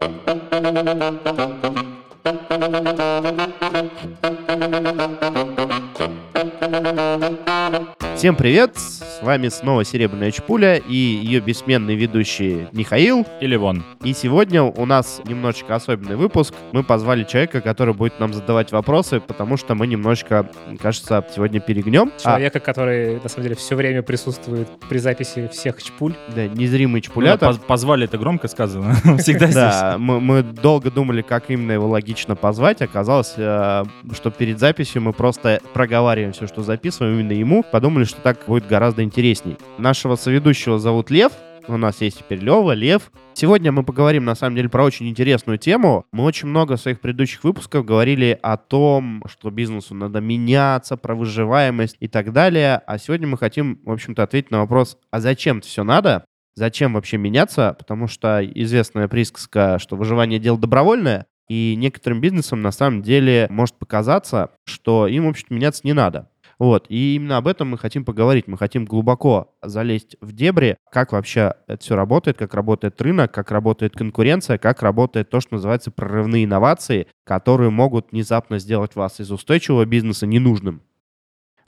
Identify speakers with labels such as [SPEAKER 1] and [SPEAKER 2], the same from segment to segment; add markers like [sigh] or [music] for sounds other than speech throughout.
[SPEAKER 1] Thank you. Всем привет! С вами снова Серебряная Чпуля и ее бессменный ведущий Михаил.
[SPEAKER 2] Или вон.
[SPEAKER 1] И сегодня у нас немножечко особенный выпуск. Мы позвали человека, который будет нам задавать вопросы, потому что мы немножечко, кажется, сегодня перегнем. А,
[SPEAKER 3] Человека, который, на самом деле, все время присутствует при записи всех чпуль.
[SPEAKER 1] да, незримый
[SPEAKER 2] Ну,
[SPEAKER 1] чпулятор.
[SPEAKER 2] поз- позвали, это громко сказано. [laughs] Всегда здесь.
[SPEAKER 1] Да, мы, мы долго думали, как именно его логично позвать. Оказалось, э, что перед записью мы просто проговариваем все, что записываем именно ему. Подумали, что так будет гораздо интересней. Нашего соведущего зовут Лев. У нас есть теперь Лева, Лев. Сегодня мы поговорим, на самом деле, про очень интересную тему. Мы очень много в своих предыдущих выпусках говорили о том, что бизнесу надо меняться, про выживаемость и так далее. А сегодня мы хотим, в общем-то, ответить на вопрос, а зачем это все надо? Зачем вообще меняться? Потому что известная присказка, что выживание дело добровольное, и некоторым бизнесам на самом деле может показаться, что им, в общем-то, меняться не надо. Вот, и именно об этом мы хотим поговорить. Мы хотим глубоко залезть в дебри, как вообще это все работает, как работает рынок, как работает конкуренция, как работает то, что называется прорывные инновации, которые могут внезапно сделать вас из устойчивого бизнеса ненужным.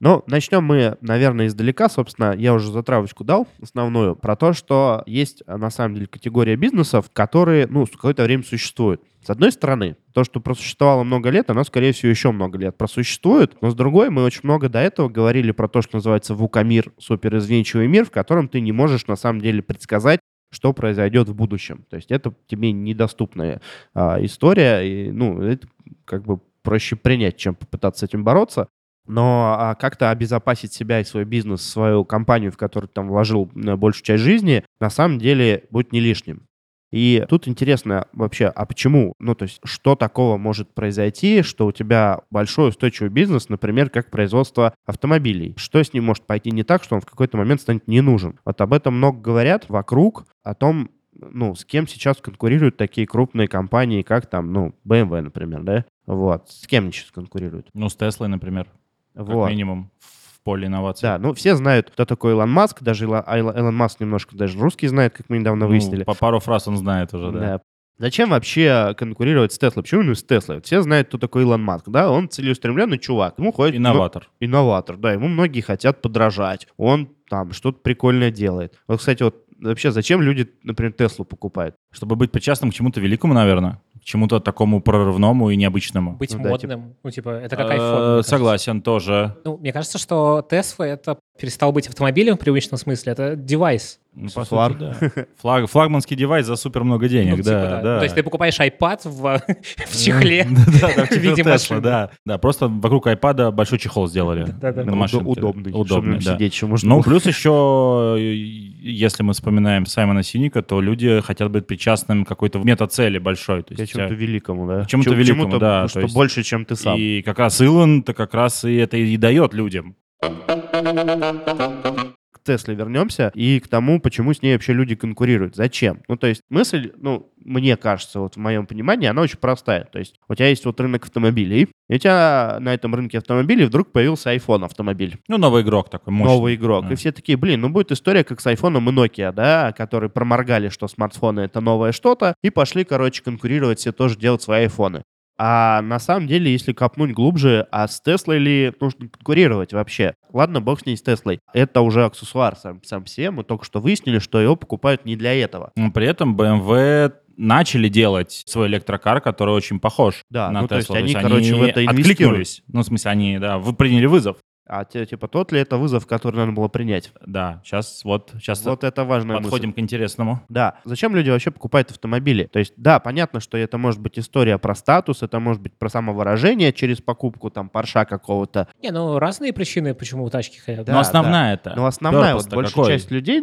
[SPEAKER 1] Но начнем мы, наверное, издалека. Собственно, я уже затравочку дал основную про то, что есть а, на самом деле категория бизнесов, которые, ну, какое-то время существуют. С одной стороны, то, что просуществовало много лет, оно, скорее всего, еще много лет просуществует. Но с другой, мы очень много до этого говорили про то, что называется вукамир, суперизвенчивый мир, в котором ты не можешь на самом деле предсказать, что произойдет в будущем. То есть это тебе недоступная а, история, и, ну, это как бы проще принять, чем попытаться с этим бороться. Но а, как-то обезопасить себя и свой бизнес, свою компанию, в которую ты там вложил э, большую часть жизни, на самом деле будет не лишним. И тут интересно вообще, а почему? Ну, то есть, что такого может произойти, что у тебя большой устойчивый бизнес, например, как производство автомобилей? Что с ним может пойти не так, что он в какой-то момент станет не нужен? Вот об этом много говорят вокруг, о том, ну, с кем сейчас конкурируют такие крупные компании, как там, ну, BMW, например, да? Вот. С кем они сейчас конкурируют?
[SPEAKER 2] Ну, с Теслой, например, как
[SPEAKER 1] Вот.
[SPEAKER 2] минимум в поле инноваций.
[SPEAKER 1] Да, ну все знают, кто такой Илон Маск, даже Илон, а Илон Илон Маск немножко даже русский знает, как мы недавно
[SPEAKER 2] Ну,
[SPEAKER 1] выяснили.
[SPEAKER 2] По пару фраз он знает уже, да.
[SPEAKER 1] Да. Зачем вообще конкурировать с Теслой? Почему именно с Теслой? Все знают, кто такой Илон Маск, да? Он целеустремленный чувак. Ему ходит...
[SPEAKER 2] Инноватор.
[SPEAKER 1] ну, инноватор, да. Ему многие хотят подражать. Он там что-то прикольное делает. Вот, кстати, вот вообще зачем люди, например, Теслу покупают?
[SPEAKER 2] Чтобы быть причастным к чему-то великому, наверное. Чему-то такому прорывному и необычному.
[SPEAKER 3] Быть
[SPEAKER 1] Ну да,
[SPEAKER 3] модным. Ну, типа, это как
[SPEAKER 2] Э,
[SPEAKER 3] iPhone.
[SPEAKER 2] Согласен, тоже.
[SPEAKER 3] Ну, мне кажется, что Tesla это перестал быть автомобилем в привычном смысле. Это девайс.
[SPEAKER 2] Ну, по сути, да. [laughs] Флаг- флагманский девайс за супер много денег,
[SPEAKER 3] Ну,
[SPEAKER 2] да,
[SPEAKER 3] типа,
[SPEAKER 2] да.
[SPEAKER 3] То есть ты покупаешь iPad в, [laughs] в чехле. [laughs]
[SPEAKER 2] Да, да, в
[SPEAKER 3] виде машины.
[SPEAKER 2] да. Да, просто вокруг айпада большой чехол сделали.
[SPEAKER 3] Удо-
[SPEAKER 2] машинке.
[SPEAKER 1] Удобный,
[SPEAKER 2] Удобный, да.
[SPEAKER 1] сидеть еще можно.
[SPEAKER 2] Ну, плюс еще, э, если мы вспоминаем Саймона Синика, то люди хотят быть причастным к какой-то метацели большой. То
[SPEAKER 1] К
[SPEAKER 2] есть,
[SPEAKER 1] чему-то
[SPEAKER 2] э,
[SPEAKER 1] великому, да?
[SPEAKER 2] чему-то
[SPEAKER 1] Чем-
[SPEAKER 2] великому, да,
[SPEAKER 1] Что больше, чем ты сам.
[SPEAKER 2] и как раз Илон-то как раз и это и дает людям.
[SPEAKER 1] Тесле вернемся и к тому, почему с ней вообще люди конкурируют. Зачем? Ну, то есть мысль, ну, мне кажется, вот в моем понимании, она очень простая. То есть у тебя есть вот рынок автомобилей, и у тебя на этом рынке автомобилей вдруг появился iPhone автомобиль.
[SPEAKER 2] Ну, новый игрок такой мощный.
[SPEAKER 1] Новый игрок.
[SPEAKER 2] Да.
[SPEAKER 1] И все такие, блин, ну будет история, как с айфоном и Nokia, да, которые проморгали, что смартфоны это новое что-то, и пошли, короче, конкурировать все тоже делать свои айфоны. А на самом деле, если копнуть глубже, а с Теслой ли нужно конкурировать вообще? Ладно, бог с ней с Теслой. Это уже аксессуар сам, сам все. Мы только что выяснили, что его покупают не для этого.
[SPEAKER 2] Но при этом BMW начали делать свой электрокар, который очень похож
[SPEAKER 1] Да,
[SPEAKER 2] на
[SPEAKER 1] ну, то есть они, короче, в это инвестируют.
[SPEAKER 2] откликнулись. Ну, в смысле, они, да, вы приняли вызов.
[SPEAKER 1] А типа тот ли это вызов, который надо было принять?
[SPEAKER 2] Да, сейчас вот, сейчас
[SPEAKER 1] Вот это мысль.
[SPEAKER 2] подходим к интересному.
[SPEAKER 1] Да. Зачем люди вообще покупают автомобили? То есть, да, понятно, что это может быть история про статус, это может быть про самовыражение через покупку там парша какого-то.
[SPEAKER 3] Не, ну разные причины, почему тачки хотят.
[SPEAKER 1] Да,
[SPEAKER 2] Но основная это.
[SPEAKER 1] Но основная, вот большая
[SPEAKER 2] какой?
[SPEAKER 1] часть людей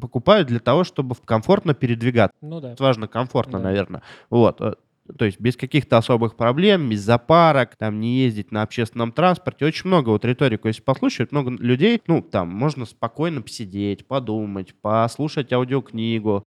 [SPEAKER 1] покупают для того, чтобы комфортно передвигаться.
[SPEAKER 3] Ну да.
[SPEAKER 1] Это важно, комфортно,
[SPEAKER 3] Да.
[SPEAKER 1] наверное. Вот. То есть без каких-то особых проблем, без запарок, там не ездить на общественном транспорте. Очень много вот риторику, если послушать, много людей, ну, там можно спокойно посидеть, подумать, послушать аудиокнигу.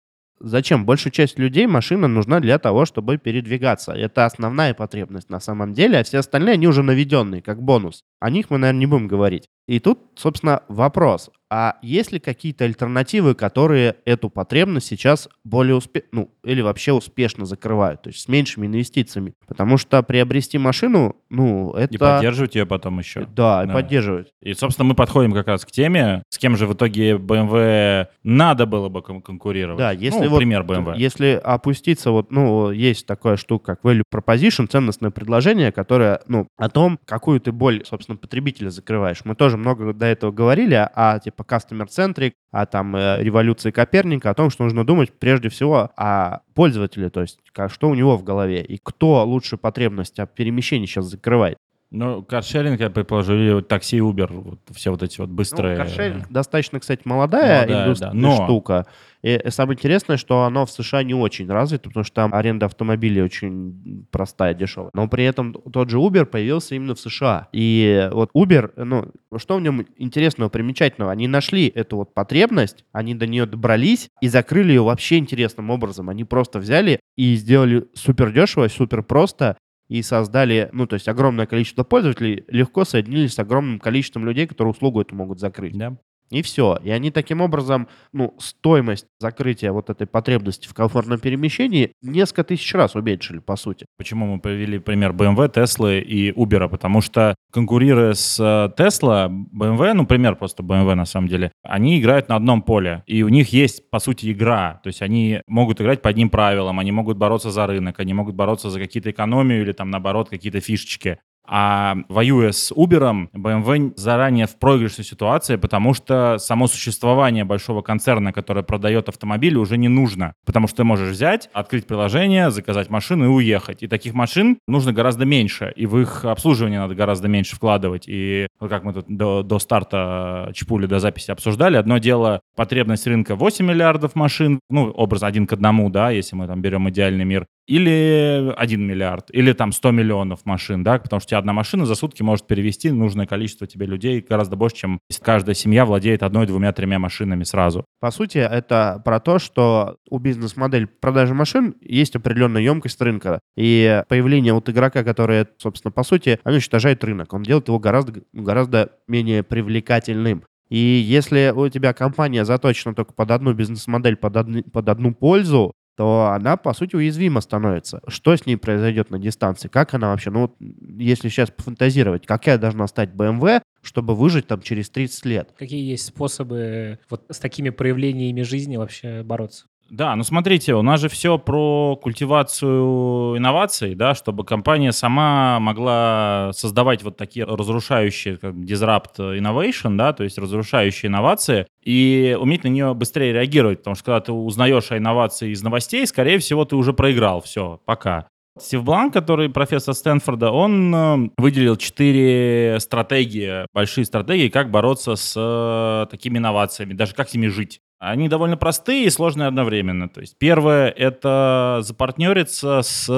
[SPEAKER 1] Зачем? Большая часть людей машина нужна для того, чтобы передвигаться. Это основная потребность на самом деле, а все остальные, они уже наведенные, как бонус. О них мы, наверное, не будем говорить. И тут, собственно, вопрос. А есть ли какие-то альтернативы, которые эту потребность сейчас более успешно, ну, или вообще успешно закрывают, то есть с меньшими инвестициями? Потому что приобрести машину, ну, это...
[SPEAKER 2] И поддерживать ее потом еще.
[SPEAKER 1] Да, и
[SPEAKER 2] Да.
[SPEAKER 1] поддерживать.
[SPEAKER 2] И, собственно, мы подходим как раз к теме, с кем же в итоге BMW надо было бы кон- конкурировать.
[SPEAKER 1] Да, если
[SPEAKER 2] ну,
[SPEAKER 1] вот,
[SPEAKER 2] пример BMW.
[SPEAKER 1] если опуститься, вот, ну, есть такая штука, как value proposition, ценностное предложение, которое, ну, о том, какую ты боль, собственно, потребителя закрываешь. Мы тоже много до этого говорили о, типа, customer-centric, о, там, э, революции Коперника, о том, что нужно думать прежде всего о пользователе, то есть, ка- что у него в голове, и кто лучше потребность о перемещении сейчас закрывает.
[SPEAKER 2] Ну, каршеринг, я предположу, или вот такси, Uber, вот все вот эти вот быстрые...
[SPEAKER 1] Ну, каршеринг достаточно, кстати, молодая,
[SPEAKER 2] Молодая,
[SPEAKER 1] индустрия,
[SPEAKER 2] да, но-
[SPEAKER 1] штука. И самое интересное, что оно в США не очень развито, потому что там аренда автомобилей очень простая, дешевая. Но при этом тот же Uber появился именно в США. И вот Uber, ну, что в нем интересного, примечательного? Они нашли эту вот потребность, они до нее добрались и закрыли ее вообще интересным образом. Они просто взяли и сделали супер дешево, супер просто, и создали, ну, то есть огромное количество пользователей, легко соединились с огромным количеством людей, которые услугу эту могут закрыть.
[SPEAKER 2] Да.
[SPEAKER 1] И все. И они таким образом, ну, стоимость закрытия вот этой потребности в комфортном перемещении несколько тысяч раз уменьшили, по сути.
[SPEAKER 2] Почему мы привели пример BMW, Tesla и Uber? Потому что конкурируя с э, Tesla, BMW, ну, пример просто BMW на самом деле, они играют на одном поле. И у них есть, по сути, игра. То есть они могут играть по одним правилам, они могут бороться за рынок, они могут бороться за какие-то экономию или там, наоборот, какие-то фишечки. А воюя с Uber, BMW заранее в проигрышной ситуации, потому что само существование большого концерна, который продает автомобили, уже не нужно. Потому что ты можешь взять, открыть приложение, заказать машину и уехать. И таких машин нужно гораздо меньше. И в их обслуживание надо гораздо меньше вкладывать. И как мы тут до, до старта Чпули, до записи обсуждали, одно дело потребность рынка 8 миллиардов машин, ну, образ один к одному, да, если мы там берем идеальный мир, или 1 миллиард, или там 100 миллионов машин, да, потому что у тебя одна машина за сутки может перевести нужное количество тебе людей гораздо больше, чем каждая семья владеет одной, двумя, тремя машинами сразу.
[SPEAKER 1] По сути, это про то, что у бизнес-модели продажи машин есть определенная емкость рынка. И появление вот игрока, который, собственно, по сути, он уничтожает рынок. Он делает его гораздо, гораздо менее привлекательным. И если у тебя компания заточена только под одну бизнес-модель, под, одни- под одну пользу, то она, по сути, уязвима становится. Что с ней произойдет на дистанции? Как она вообще? Ну, вот, если сейчас пофантазировать, какая должна стать BMW, чтобы выжить там через 30 лет?
[SPEAKER 3] Какие есть способы вот с такими проявлениями жизни вообще бороться?
[SPEAKER 2] Да, ну смотрите, у нас же все про культивацию инноваций, да, чтобы компания сама могла создавать вот такие разрушающие, как disrupt innovation, да, то есть разрушающие инновации, и уметь на нее быстрее реагировать, потому что когда ты узнаешь о инновации из новостей, скорее всего, ты уже проиграл, все, пока. Стив Блан, который профессор Стэнфорда, он э, выделил четыре стратегии, большие стратегии, как бороться с э, такими инновациями, даже как с ними жить. Они довольно простые и сложные одновременно. То есть первое — это запартнериться с э,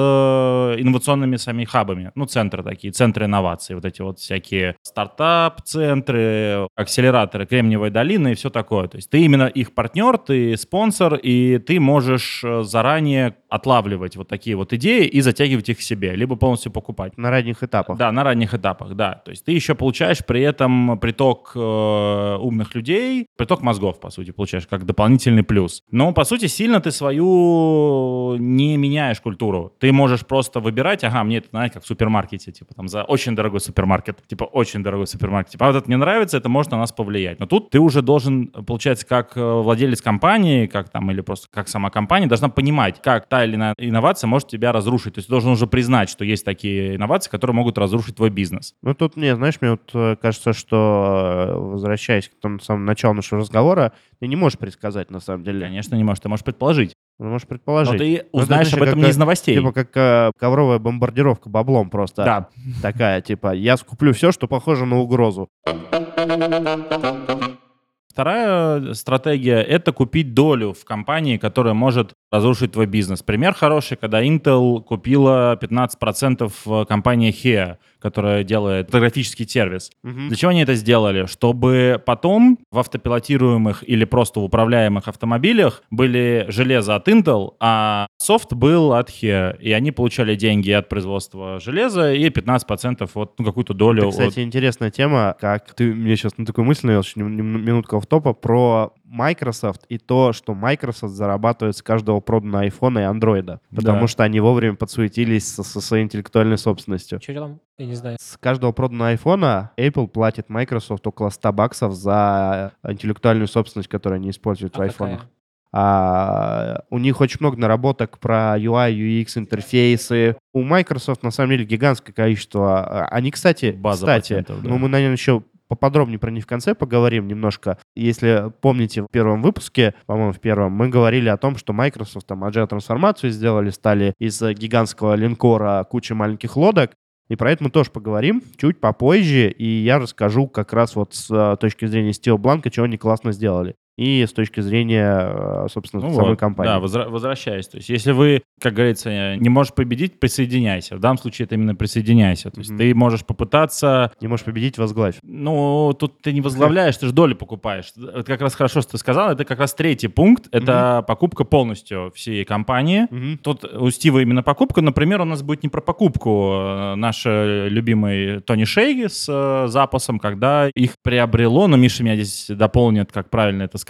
[SPEAKER 2] инновационными сами хабами, ну, центры такие, центры инноваций, вот эти вот всякие стартап-центры, акселераторы, Кремниевая долина и все такое. То есть ты именно их партнер, ты спонсор, и ты можешь э, заранее отлавливать вот такие вот идеи и затягивать их к себе, либо полностью покупать.
[SPEAKER 1] На ранних этапах.
[SPEAKER 2] Да, на ранних этапах, да. То есть ты еще получаешь при этом приток э, умных людей, приток мозгов, по сути, получаешь как дополнительный плюс. Но, по сути, сильно ты свою не меняешь культуру. Ты можешь просто выбирать, ага, мне это, знаете, как в супермаркете, типа там за очень дорогой супермаркет, типа очень дорогой супермаркет. Типа, а вот это мне нравится, это может на нас повлиять. Но тут ты уже должен, получается, как э, владелец компании, как там, или просто как сама компания, должна понимать, как та или иная инновация может тебя разрушить. То есть ты должен уже признать, что есть такие инновации, которые могут разрушить твой бизнес.
[SPEAKER 1] Ну, тут мне, знаешь, мне вот э, кажется, что, э, возвращаясь к тому самому началу нашего разговора, ты не можешь предсказать, на самом деле.
[SPEAKER 2] Конечно, не можешь. Ты можешь предположить.
[SPEAKER 1] Ну, можешь
[SPEAKER 2] Но
[SPEAKER 1] предположить.
[SPEAKER 2] ты
[SPEAKER 1] Ну,
[SPEAKER 2] узнаешь
[SPEAKER 1] знаешь,
[SPEAKER 2] об этом
[SPEAKER 1] как,
[SPEAKER 2] не из новостей.
[SPEAKER 1] Типа как э, ковровая бомбардировка баблом просто.
[SPEAKER 2] Да.
[SPEAKER 1] Такая, типа, я скуплю все, что похоже на угрозу.
[SPEAKER 2] Вторая стратегия — это купить долю в компании, которая может разрушить твой бизнес. Пример хороший, когда Intel купила 15% в компании HEA, которая делает фотографический сервис.
[SPEAKER 1] Мгм.
[SPEAKER 2] Для чего они это сделали? Чтобы потом в автопилотируемых или просто в управляемых автомобилях были железо от Intel, а софт был от Here. И они получали деньги от производства железа и 15% от ну, какую-то долю.
[SPEAKER 1] Это,
[SPEAKER 2] от-
[SPEAKER 1] кстати, интересная тема, как ты мне сейчас на такую мысль навел, минутка в топа про Microsoft и то, что Microsoft зарабатывает с каждого проданного айфона и андроида. Потому
[SPEAKER 2] Да.
[SPEAKER 1] что они вовремя подсуетились со, со своей интеллектуальной собственностью.
[SPEAKER 3] Что там? Я не знаю.
[SPEAKER 1] С каждого проданного айфона Apple платит Microsoft около 100 баксов за интеллектуальную собственность, которую они используют
[SPEAKER 3] А
[SPEAKER 1] в айфонах. А, у них очень много наработок про UI, UX, интерфейсы. У Microsoft на самом деле гигантское количество. А, Они, кстати,
[SPEAKER 2] База
[SPEAKER 1] кстати,
[SPEAKER 2] да.
[SPEAKER 1] ну мы, наверное, еще поподробнее про них в конце поговорим немножко. Если помните, в первом выпуске, по-моему, в первом, мы говорили о том, что Microsoft там agile трансформацию сделали, стали из э, гигантского линкора куча маленьких лодок. И про это мы тоже поговорим чуть попозже, и я расскажу как раз вот с э, точки зрения Стива Бланка, чего они классно сделали. И с точки зрения, э, собственно,
[SPEAKER 2] Ну
[SPEAKER 1] самой
[SPEAKER 2] вот,
[SPEAKER 1] компании.
[SPEAKER 2] Да, возра- возвращаясь. То есть, если вы, как говорится, не можешь победить, присоединяйся. В данном случае это именно присоединяйся. То есть,
[SPEAKER 1] Мгм.
[SPEAKER 2] ты можешь попытаться
[SPEAKER 1] Не можешь победить, возглавь.
[SPEAKER 2] Ну, тут ты не возглавляешь, ты же долю покупаешь. Это как раз хорошо, что ты сказал. Это как раз третий пункт. Это покупка полностью всей компании.
[SPEAKER 1] Мгм.
[SPEAKER 2] Тут у Стива именно покупка. Например, у нас будет не про покупку. э, Наш любимый Тони Шейги с э, запасом, когда их приобрело, но Миша меня здесь дополнит, как правильно это сказать,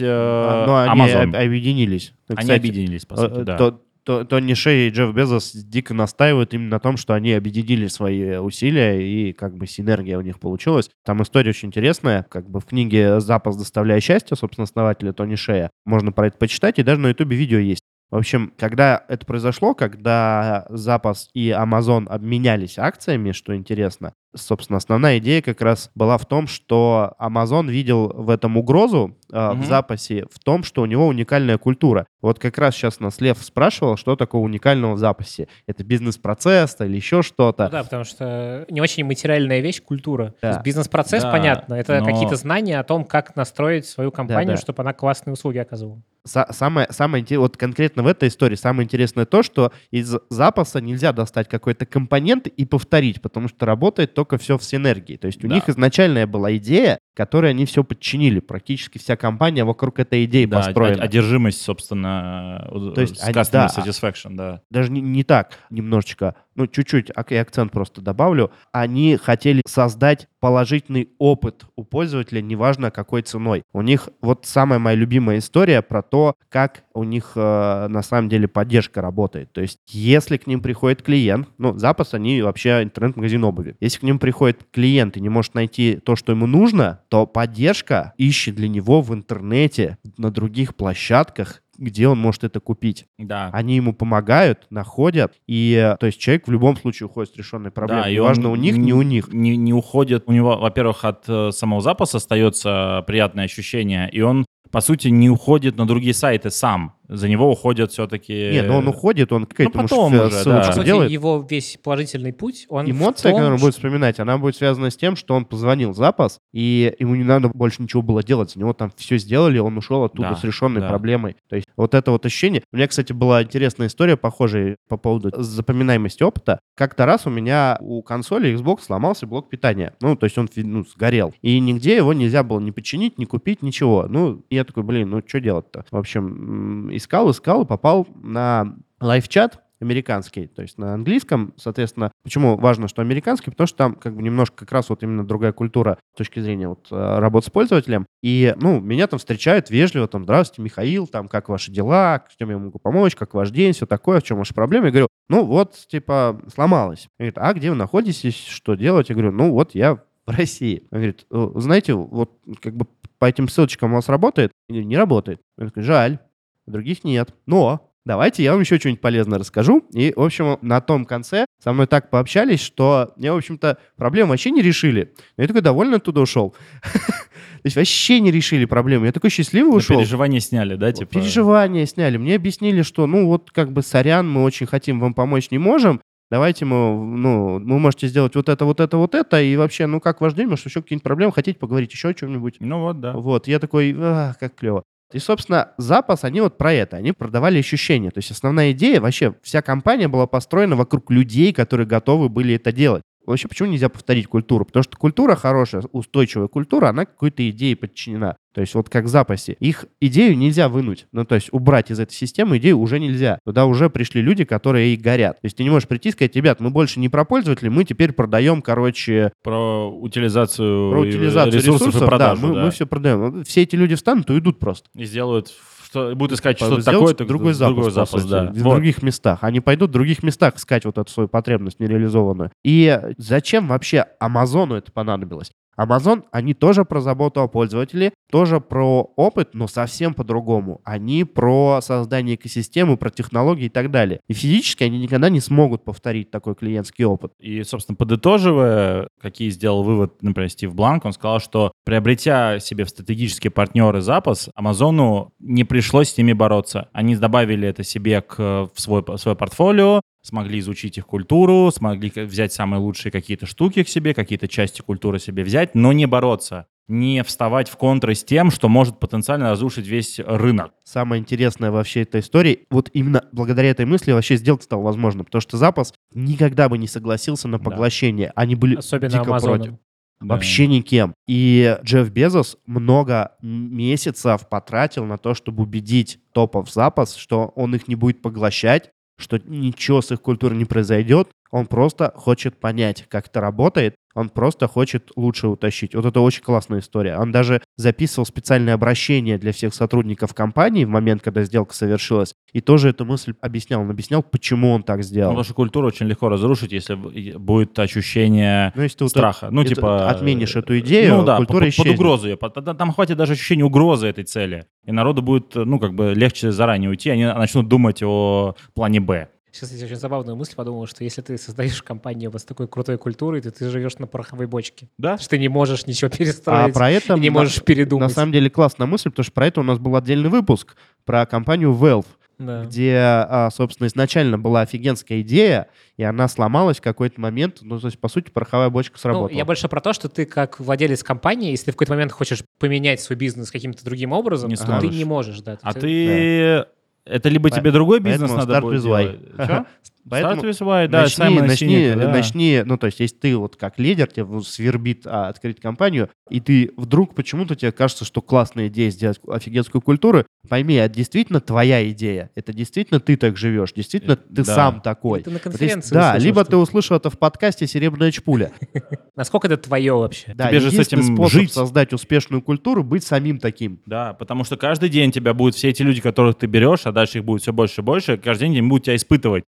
[SPEAKER 2] э,
[SPEAKER 1] А, Но они
[SPEAKER 2] Amazon.
[SPEAKER 1] об- объединились.
[SPEAKER 2] Они
[SPEAKER 1] Кстати,
[SPEAKER 2] объединились, по
[SPEAKER 1] э,
[SPEAKER 2] сути,
[SPEAKER 1] э,
[SPEAKER 2] да.
[SPEAKER 1] то- то- Тони Шей и Джефф Безос дико настаивают именно на том, что они объединили свои усилия, и как бы синергия у них получилась. Там история очень интересная, как бы в книге «Запас, доставляя счастье», собственно, основателя Тони Шея. Можно про это почитать, и даже на ютубе видео есть. В общем, когда это произошло, когда Запас и Amazon обменялись акциями, что интересно, собственно, основная идея как раз была в том, что Amazon видел в этом угрозу э, в
[SPEAKER 2] Мгм.
[SPEAKER 1] запасе, в том, что у него уникальная культура. Вот как раз сейчас нас Лев спрашивал, что такое уникального в запасе. Это бизнес-процесс или еще что-то.
[SPEAKER 3] Ну да, потому что не очень материальная вещь культура.
[SPEAKER 1] Да.
[SPEAKER 3] бизнес-процесс,
[SPEAKER 2] Да,
[SPEAKER 3] понятно, это
[SPEAKER 2] но-
[SPEAKER 3] какие-то знания о том, как настроить свою компанию,
[SPEAKER 1] Да-да.
[SPEAKER 3] чтобы она классные услуги оказывала.
[SPEAKER 1] Са- самое, самое вот конкретно в этой истории самое интересное то, что из запаса нельзя достать какой-то компонент и повторить, потому что работает только все в синергии. То есть у
[SPEAKER 2] Да.
[SPEAKER 1] них изначальная была идея, которой они все подчинили. Практически вся компания вокруг этой идеи
[SPEAKER 2] Да,
[SPEAKER 1] построена.
[SPEAKER 2] од- одержимость, собственно, э,
[SPEAKER 1] То есть
[SPEAKER 2] с
[SPEAKER 1] они-
[SPEAKER 2] customer
[SPEAKER 1] да.
[SPEAKER 2] satisfaction, да.
[SPEAKER 1] даже не, не так, немножечко, ну, чуть-чуть, и акцент просто добавлю, они хотели создать положительный опыт у пользователя, неважно какой ценой. У них вот самая моя любимая история про то, как у них э, на самом деле поддержка работает. То есть, если к ним приходит клиент, ну, запас, они вообще интернет-магазин обуви. Если к ним приходит клиент и не может найти то, что ему нужно, то поддержка ищет для него в интернете, на других площадках, где он может это купить.
[SPEAKER 2] Да.
[SPEAKER 1] Они ему помогают, находят, и то есть человек в любом случае уходит с решенной проблемой.
[SPEAKER 2] Да, и
[SPEAKER 1] Неважно,
[SPEAKER 2] он
[SPEAKER 1] у них, не у них.
[SPEAKER 2] Не, не уходит. У него, во-первых, от э, самого запаса остается приятное ощущение, и он, по сути, не уходит на другие сайты сам. За него уходят все-таки...
[SPEAKER 1] Нет, ну он уходит, он какая-то ему
[SPEAKER 2] потом уже, да.
[SPEAKER 3] По
[SPEAKER 1] делает.
[SPEAKER 3] его весь положительный путь, он
[SPEAKER 1] Эмоция,
[SPEAKER 3] том,
[SPEAKER 1] которую он будет вспоминать, она будет связана с тем, что он позвонил в запас, и ему не надо больше ничего было делать. За него там все сделали, он ушел оттуда
[SPEAKER 2] Да,
[SPEAKER 1] с решенной
[SPEAKER 2] да.
[SPEAKER 1] проблемой. То есть вот это вот ощущение. У меня, кстати, была интересная история, похожая по поводу запоминаемости опыта. Как-то раз у меня у консоли Xbox сломался блок питания. Ну, то есть он ну, сгорел. И нигде его нельзя было ни починить, ни купить, ничего. Ну, я такой, блин, ну что делать-то? В общем, искал, искал попал на лайв-чат американский, то есть на английском, соответственно, почему важно, что американский, потому что там как бы немножко как раз вот именно другая культура с точки зрения вот э, работы с пользователем, и, ну, меня там встречают вежливо, там, здравствуйте, Михаил, там, как ваши дела, чем я могу помочь, как ваш день, все такое, в чем ваши проблемы, я говорю, ну, вот, типа, сломалось. Он говорит, а где вы находитесь, что делать? Я говорю, ну, вот я в России. Он говорит, «Э, знаете, вот как бы по этим ссылочкам у вас работает? Я говорю, не работает. Он такой, жаль, других нет. Но давайте я вам еще что-нибудь полезное расскажу. И, в общем, на том конце со мной так пообщались, что мне, в общем-то, проблем вообще не решили. Но я такой довольно оттуда ушел. [laughs] То есть вообще не решили проблему. Я такой счастливый ушел.
[SPEAKER 2] переживания сняли, да, типа?
[SPEAKER 1] Переживания сняли. Мне объяснили, что, ну, вот как бы, сорян, мы очень хотим вам помочь, не можем. Давайте мы, ну, вы можете сделать вот это, вот это, вот это. И вообще, ну, как ваш день, может, еще какие-нибудь проблемы, хотите поговорить еще о чем-нибудь?
[SPEAKER 2] Ну вот, да.
[SPEAKER 1] Вот, я такой, «А, как клево. И, собственно, запас, они вот про это, они продавали ощущения. То есть основная идея, вообще вся компания была построена вокруг людей, которые готовы были это делать. вообще почему нельзя повторить культуру? Потому что культура хорошая, устойчивая культура, она какой-то идее подчинена. То есть вот как в запасе. Их идею нельзя вынуть. Ну, то есть убрать из этой системы идею уже нельзя. Туда уже пришли люди, которые и горят. То есть ты не можешь прийти и сказать, ребят, мы больше не про пользователей, мы теперь продаем, короче...
[SPEAKER 2] Про утилизацию,
[SPEAKER 1] Про утилизацию
[SPEAKER 2] ресурсов,
[SPEAKER 1] ресурсов,
[SPEAKER 2] и продажу,
[SPEAKER 1] да, мы,
[SPEAKER 2] да.
[SPEAKER 1] мы все продаем. Все эти люди встанут и идут просто.
[SPEAKER 2] И сделают, что, будут искать что-то
[SPEAKER 1] Сделать
[SPEAKER 2] такое, так
[SPEAKER 1] другой запуск,
[SPEAKER 2] другой запуск,
[SPEAKER 1] сути,
[SPEAKER 2] да.
[SPEAKER 1] в
[SPEAKER 2] Вот.
[SPEAKER 1] других местах. Они пойдут в других местах искать вот эту свою потребность нереализованную. И зачем вообще Амазону это понадобилось? Amazon, они тоже про заботу о пользователе, тоже про опыт, но совсем по-другому. Они про создание экосистемы, про технологии и так далее. И физически они никогда не смогут повторить такой клиентский опыт.
[SPEAKER 2] И, собственно, подытоживая, какие сделал вывод, например, Стив Бланк, он сказал, что приобретя себе в стратегические партнеры запас, Амазону не пришлось с ними бороться. Они добавили это себе к, в свой, в свое портфолио, смогли изучить их культуру, смогли взять самые лучшие какие-то штуки к себе, какие-то части культуры себе взять, но не бороться, не вставать в контры с тем, что может потенциально разрушить весь рынок.
[SPEAKER 1] Самое интересное во всей этой истории, вот именно благодаря этой мысли вообще сделка стала возможна, потому что запас никогда бы не согласился на
[SPEAKER 2] Да.
[SPEAKER 1] поглощение. Они были
[SPEAKER 3] Особенно
[SPEAKER 1] дико
[SPEAKER 3] Амазоном.
[SPEAKER 1] против. Вообще никем. И Джефф Безос много месяцев потратил на то, чтобы убедить топов запас, что он их не будет поглощать, что ничего с их культурой не произойдет. Он просто хочет понять, как это работает. Он просто хочет лучше утащить. Вот это очень классная история. Он даже записывал специальное обращение для всех сотрудников компании в момент, когда сделка совершилась. И тоже эту мысль объяснял. Он объяснял, почему он так сделал.
[SPEAKER 2] Потому что культуру очень легко разрушить, если будет ощущение
[SPEAKER 1] Ну, если ты
[SPEAKER 2] страха. Ну,
[SPEAKER 1] это-
[SPEAKER 2] типа...
[SPEAKER 1] отменишь эту идею,
[SPEAKER 2] ну, да,
[SPEAKER 1] культура
[SPEAKER 2] под,
[SPEAKER 1] исчезнет.
[SPEAKER 2] угрозу. Под- Там там хватит даже ощущения угрозы этой цели. И народу будет, ну, как бы легче заранее уйти, они начнут думать о плане «Б».
[SPEAKER 3] Сейчас я очень забавную мысль подумал, что если ты создаешь компанию вот с такой крутой культурой, то ты живешь на пороховой бочке.
[SPEAKER 2] Да?
[SPEAKER 3] Что ты не можешь ничего
[SPEAKER 1] А
[SPEAKER 3] перестроить
[SPEAKER 1] про это
[SPEAKER 3] и не
[SPEAKER 1] на-
[SPEAKER 3] можешь передумать.
[SPEAKER 1] На самом деле классная мысль, потому что про это у нас был отдельный выпуск про компанию Valve,
[SPEAKER 3] Да.
[SPEAKER 1] где, а, собственно, изначально была офигенская идея, и она сломалась в какой-то момент. Ну, то есть, по сути, пороховая бочка
[SPEAKER 3] Ну,
[SPEAKER 1] сработала.
[SPEAKER 3] я больше про то, что ты как владелец компании, если ты в какой-то момент хочешь поменять свой бизнес каким-то другим образом,
[SPEAKER 2] Не
[SPEAKER 3] то
[SPEAKER 2] сможешь.
[SPEAKER 3] ты не можешь. Да,
[SPEAKER 2] А
[SPEAKER 3] ты-
[SPEAKER 2] ты... Это либо
[SPEAKER 1] По-
[SPEAKER 2] тебе другой бизнес надо будет делать. Чё?
[SPEAKER 1] Поэтому
[SPEAKER 2] Start with why, да,
[SPEAKER 1] начни, начни,
[SPEAKER 2] Синека, да.
[SPEAKER 1] начни, ну, то есть, если ты вот как лидер, тебе свербит а, открыть компанию, и ты вдруг почему-то тебе кажется, что классная идея сделать офигенскую культуру, пойми, это действительно твоя идея, это действительно ты так живешь, действительно ты
[SPEAKER 2] да.
[SPEAKER 1] сам такой.
[SPEAKER 3] Ты на
[SPEAKER 1] Вот если-
[SPEAKER 3] конференции
[SPEAKER 1] да,
[SPEAKER 3] услышал,
[SPEAKER 1] либо ты услышал это в подкасте «Серебряная чпуля». [laughs]
[SPEAKER 3] Насколько это твое вообще?
[SPEAKER 1] Да,
[SPEAKER 2] Тебе же с этим
[SPEAKER 1] способ
[SPEAKER 2] жить.
[SPEAKER 1] создать успешную культуру — быть самим таким.
[SPEAKER 2] Да, потому что каждый день тебя будут все эти люди, которых ты берешь, а дальше их будет все больше и больше, каждый день они будут тебя испытывать.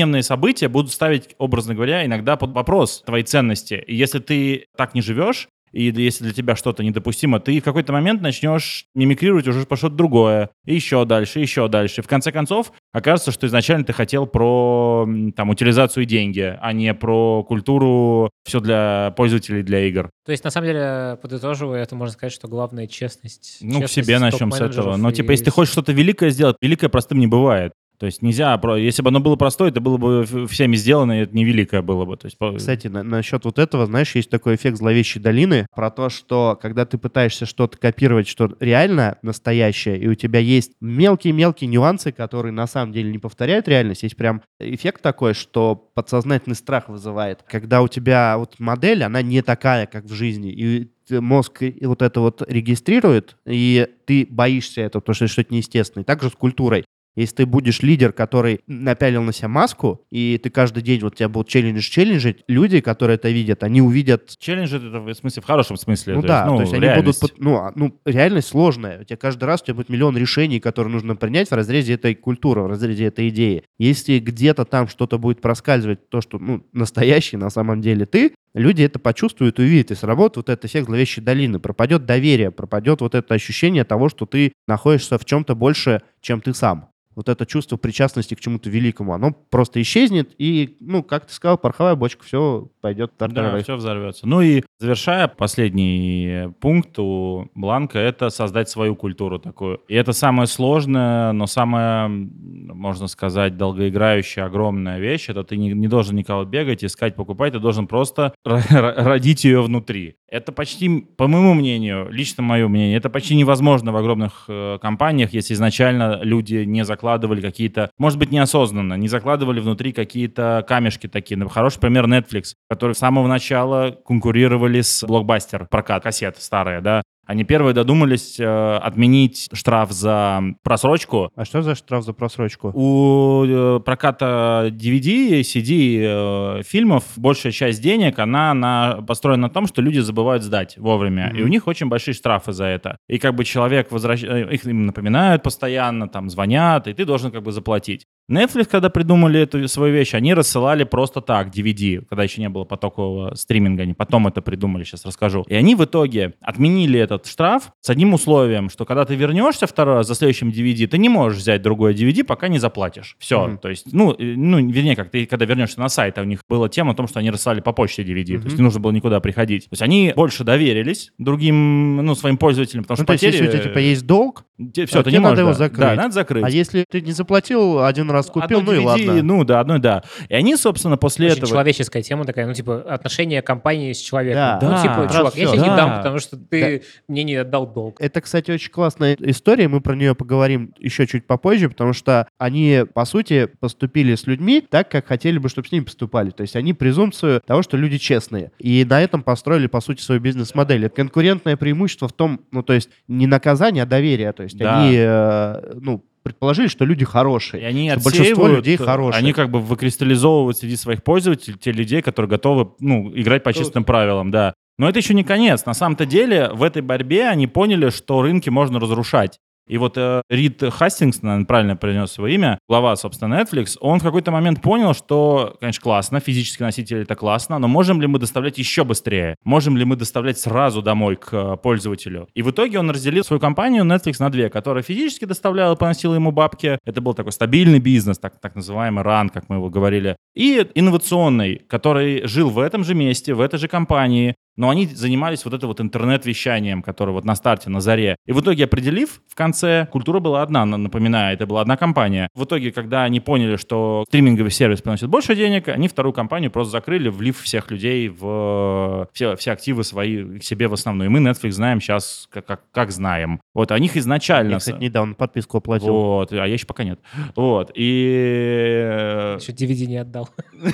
[SPEAKER 2] Каждодневные события будут ставить, образно говоря, иногда под вопрос твои ценности. И если ты так не живешь, и если для тебя что-то недопустимо, ты в какой-то момент начнешь мимикрировать уже по что-то другое. И еще дальше, еще дальше. В конце концов, окажется, что изначально ты хотел про там, утилизацию и деньги, а не про культуру, все для пользователей, для игр.
[SPEAKER 3] То есть, на самом деле, подытоживая, это можно сказать, что главная честность.
[SPEAKER 2] Ну, к
[SPEAKER 3] честность
[SPEAKER 2] себе начнем с этого. Но,
[SPEAKER 3] и
[SPEAKER 2] типа, если ты хочешь что-то великое сделать, великое простым не бывает. То есть нельзя, если бы оно было простое, это было бы всеми сделано, и это не великое было бы. То есть,
[SPEAKER 1] Кстати, на- насчет вот этого, знаешь, есть такой эффект зловещей долины про то, что когда ты пытаешься что-то копировать, что реально настоящее, и у тебя есть мелкие-мелкие нюансы, которые на самом деле не повторяют реальность, есть прям эффект такой, что подсознательный страх вызывает. Когда у тебя вот модель, она не такая, как в жизни, и мозг вот это вот регистрирует, и ты боишься этого, потому что это что-то неестественное. Так же с культурой. Если ты будешь лидер, который напялил на себя маску, и ты каждый день вот тебя будут челлендж челленджить, люди, которые это видят, они увидят
[SPEAKER 2] челлендж это в смысле, в хорошем смысле.
[SPEAKER 1] ну
[SPEAKER 2] то
[SPEAKER 1] да,
[SPEAKER 2] есть, ну,
[SPEAKER 1] то есть они
[SPEAKER 2] реальность.
[SPEAKER 1] будут, ну, а- ну, реальность сложная. У тебя каждый раз у тебя будет миллион решений, которые нужно принять в разрезе этой культуры, в разрезе этой идеи. Если где-то там что-то будет проскальзывать, то, что, ну, настоящий на самом деле ты, люди это почувствуют и увидят, и сработает вот этот эффект зловещей долины. Пропадет доверие, пропадет вот это ощущение того, что ты находишься в чем-то больше, чем ты сам. Вот это чувство причастности к чему-то великому, оно просто исчезнет, и, ну, как ты сказал, пороховая бочка, все пойдет
[SPEAKER 2] Да,
[SPEAKER 1] тартарары.
[SPEAKER 2] все взорвется. Ну и Завершая, последний пункт у Бланка — это создать свою культуру такую. И это самое сложное, но самое, можно сказать, долгоиграющая, огромная вещь. Это ты не, не должен никого бегать, искать, покупать, ты должен просто родить ее внутри. Это почти, по моему мнению, лично мое мнение, это почти невозможно в огромных э, компаниях, если изначально люди не закладывали какие-то, может быть, неосознанно, не закладывали внутри какие-то камешки такие. Ну, хороший пример Netflix, который с самого начала конкурировали с блокбастер прокат кассет старые, да, они первые додумались э, отменить штраф за просрочку.
[SPEAKER 1] А что за штраф за просрочку?
[SPEAKER 2] У э, проката DVD, CD э, фильмов большая часть денег, она на, построена на том, что люди забывают сдать вовремя. Mm-hmm. И у них очень большие штрафы за это. И как бы человек возвращает, э, их им напоминают постоянно, там звонят, и ты должен как бы заплатить. Netflix, когда придумали эту свою вещь, они рассылали просто так DVD, когда еще не было потокового стриминга, они потом это придумали, сейчас расскажу. И они в итоге отменили этот штраф с одним условием, что когда ты вернешься второй раз за следующим DVD, ты не можешь взять другое DVD, пока не заплатишь. Все, mm-hmm. то есть, ну, ну, вернее, как ты, когда вернешься на сайт, а у них была тема о том, что они рассылали по почте DVD, mm-hmm. то есть не нужно было никуда приходить. То есть они больше доверились другим, ну, своим пользователям, потому ну, что
[SPEAKER 1] то
[SPEAKER 2] потери...
[SPEAKER 1] есть, если у тебя типа есть долг,
[SPEAKER 2] все, ты не можешь,
[SPEAKER 1] надо его
[SPEAKER 2] да.
[SPEAKER 1] закрыть.
[SPEAKER 2] Да, надо закрыть.
[SPEAKER 1] А если ты не заплатил один раз купил,
[SPEAKER 2] одно
[SPEAKER 1] ну
[SPEAKER 2] DVD,
[SPEAKER 1] и ладно.
[SPEAKER 2] Ну да, одно да. И они, собственно, после
[SPEAKER 3] Очень
[SPEAKER 2] этого...
[SPEAKER 3] человеческая тема такая, ну типа отношения компании с человеком.
[SPEAKER 1] Да.
[SPEAKER 3] Ну
[SPEAKER 2] Да,
[SPEAKER 3] типа, чувак, я тебе не
[SPEAKER 2] Да.
[SPEAKER 3] дам, потому что ты мне не отдал долг.
[SPEAKER 1] Это, кстати, очень классная история, мы про нее поговорим еще чуть попозже, потому что они, по сути, поступили с людьми так, как хотели бы, чтобы с ними поступали. То есть они презумпцию того, что люди честные. И на этом построили, по сути, свою бизнес-модель. Это конкурентное преимущество в том, ну, то есть не наказание, а доверие. То есть
[SPEAKER 2] Да.
[SPEAKER 1] они, э, ну, предположили, что люди хорошие.
[SPEAKER 2] И они
[SPEAKER 1] что большинство людей хорошие.
[SPEAKER 2] Они как бы выкристаллизовывают среди своих пользователей те людей, которые готовы, ну, играть по чистым правилам, да. Но это еще не конец. На самом-то деле в этой борьбе они поняли, что рынки можно разрушать. И вот э, Рид Хастингс, наверное, правильно произнес его имя, глава, собственно, Netflix, он в какой-то момент понял, что, конечно, классно, физический носитель это классно, но можем ли мы доставлять еще быстрее? Можем ли мы доставлять сразу домой к э, пользователю? И в итоге он разделил свою компанию Netflix на две, которая физически доставляла поносила ему бабки. Это был такой стабильный бизнес, так, так называемый ран, как мы его говорили. И инновационный, который жил в этом же месте, в этой же компании, но они занимались вот это вот интернет-вещанием, которое вот на старте, на заре. И в итоге, определив, в конце, культура была одна, на- напоминаю, это была одна компания. В итоге, когда они поняли, что стриминговый сервис приносит больше денег, они вторую компанию просто закрыли, влив всех людей в все, все активы свои к себе в основную. И мы Netflix знаем сейчас, как, как, как знаем. Вот, о них изначально...
[SPEAKER 1] Я, кстати, недавно подписку оплатил.
[SPEAKER 2] Вот, а я еще пока нет. Вот, и...
[SPEAKER 3] Еще DVD не отдал. [laughs]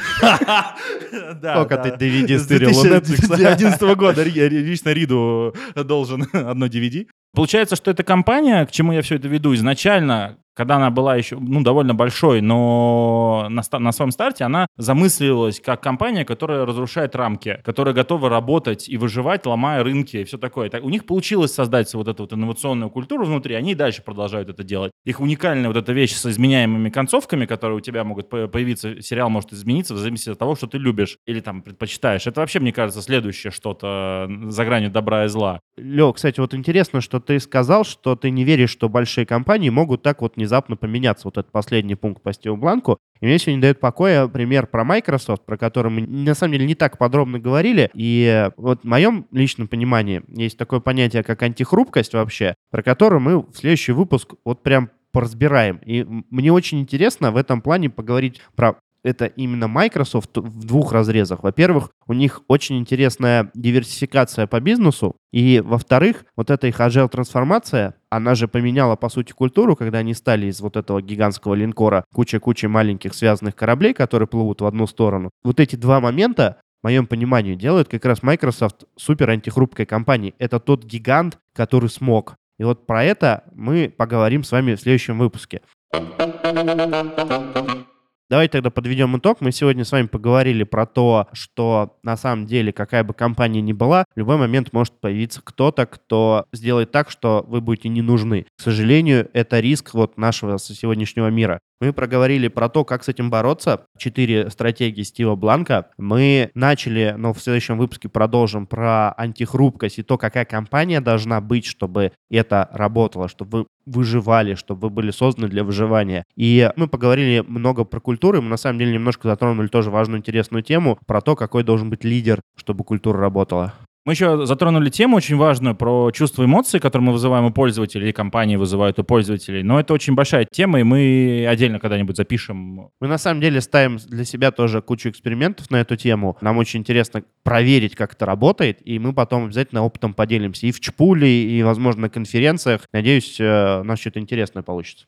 [SPEAKER 2] Да,
[SPEAKER 1] Сколько ты DVD стырил у Netflix?
[SPEAKER 2] 2011 года лично Риду должен [laughs] одно DVD. Получается, что эта компания, к чему я все это веду, изначально, когда она была еще ну, довольно большой, но на, на своем старте она замыслилась как компания, которая разрушает рамки, которая готова работать и выживать, ломая рынки и все такое. Так, у них получилось создать вот эту вот инновационную культуру внутри, они и дальше продолжают это делать. Их уникальная вот эта вещь с изменяемыми концовками, которые у тебя могут по- появиться, сериал может измениться в зависимости от того, что ты любишь или там предпочитаешь. Это вообще, мне кажется, следующее что-то за гранью добра и зла.
[SPEAKER 1] Лё, кстати, вот интересно, что ты сказал, что ты не веришь, что большие компании могут так вот внезапно поменяться. Вот этот последний пункт по Стиву Бланку. И мне сегодня дает покоя пример про Microsoft, про который мы на самом деле не так подробно говорили. И вот в моем личном понимании есть такое понятие, как антихрупкость вообще, про которое мы в следующий выпуск вот прям поразбираем. И мне очень интересно в этом плане поговорить про это именно Microsoft в двух разрезах. Во-первых, у них очень интересная диверсификация по бизнесу, и во-вторых, вот эта их agile трансформация, она же поменяла, по сути, культуру, когда они стали из вот этого гигантского линкора куча-куча маленьких связанных кораблей, которые плывут в одну сторону. Вот эти два момента, в моем понимании, делают как раз Microsoft супер антихрупкой компанией. Это тот гигант, который смог. И вот про это мы поговорим с вами в следующем выпуске. Давайте тогда подведем итог. Мы сегодня с вами поговорили про то, что на самом деле, какая бы компания ни была, в любой момент может появиться кто-то, кто сделает так, что вы будете не нужны. К сожалению, это риск вот нашего сегодняшнего мира. Мы проговорили про то, как с этим бороться. Четыре стратегии Стива Бланка. Мы начали, но в следующем выпуске продолжим про антихрупкость и то, какая компания должна быть, чтобы это работало, чтобы вы выживали, чтобы вы были созданы для выживания. И мы поговорили много про культуру, и мы на самом деле немножко затронули тоже важную интересную тему про то, какой должен быть лидер, чтобы культура работала.
[SPEAKER 2] Мы еще затронули тему очень важную про чувство эмоций, которые мы вызываем у пользователей, и компании вызывают у пользователей. Но это очень большая тема, и мы отдельно когда-нибудь запишем.
[SPEAKER 1] Мы на самом деле ставим для себя тоже кучу экспериментов на эту тему. Нам очень интересно проверить, как это работает, и мы потом обязательно опытом поделимся и в Чпуле, и, возможно, на конференциях. Надеюсь, э, у нас что-то интересное получится.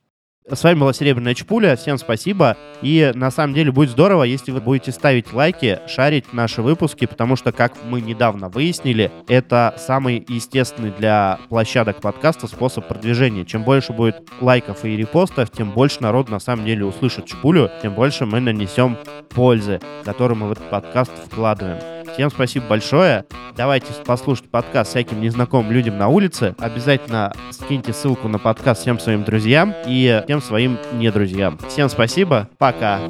[SPEAKER 1] С вами была Серебряная Чпуля. Всем спасибо. И на самом деле будет здорово, если вы будете ставить лайки, шарить наши выпуски, потому что, как мы недавно выяснили, это самый естественный для площадок подкаста способ продвижения. Чем больше будет лайков и репостов, тем больше народ на самом деле услышит Чпулю, тем больше мы нанесем пользы, которую мы в этот подкаст вкладываем. Всем спасибо большое. Давайте послушать подкаст всяким незнакомым людям на улице. Обязательно скиньте ссылку на подкаст всем своим друзьям и всем своим недрузьям. Всем спасибо. Пока.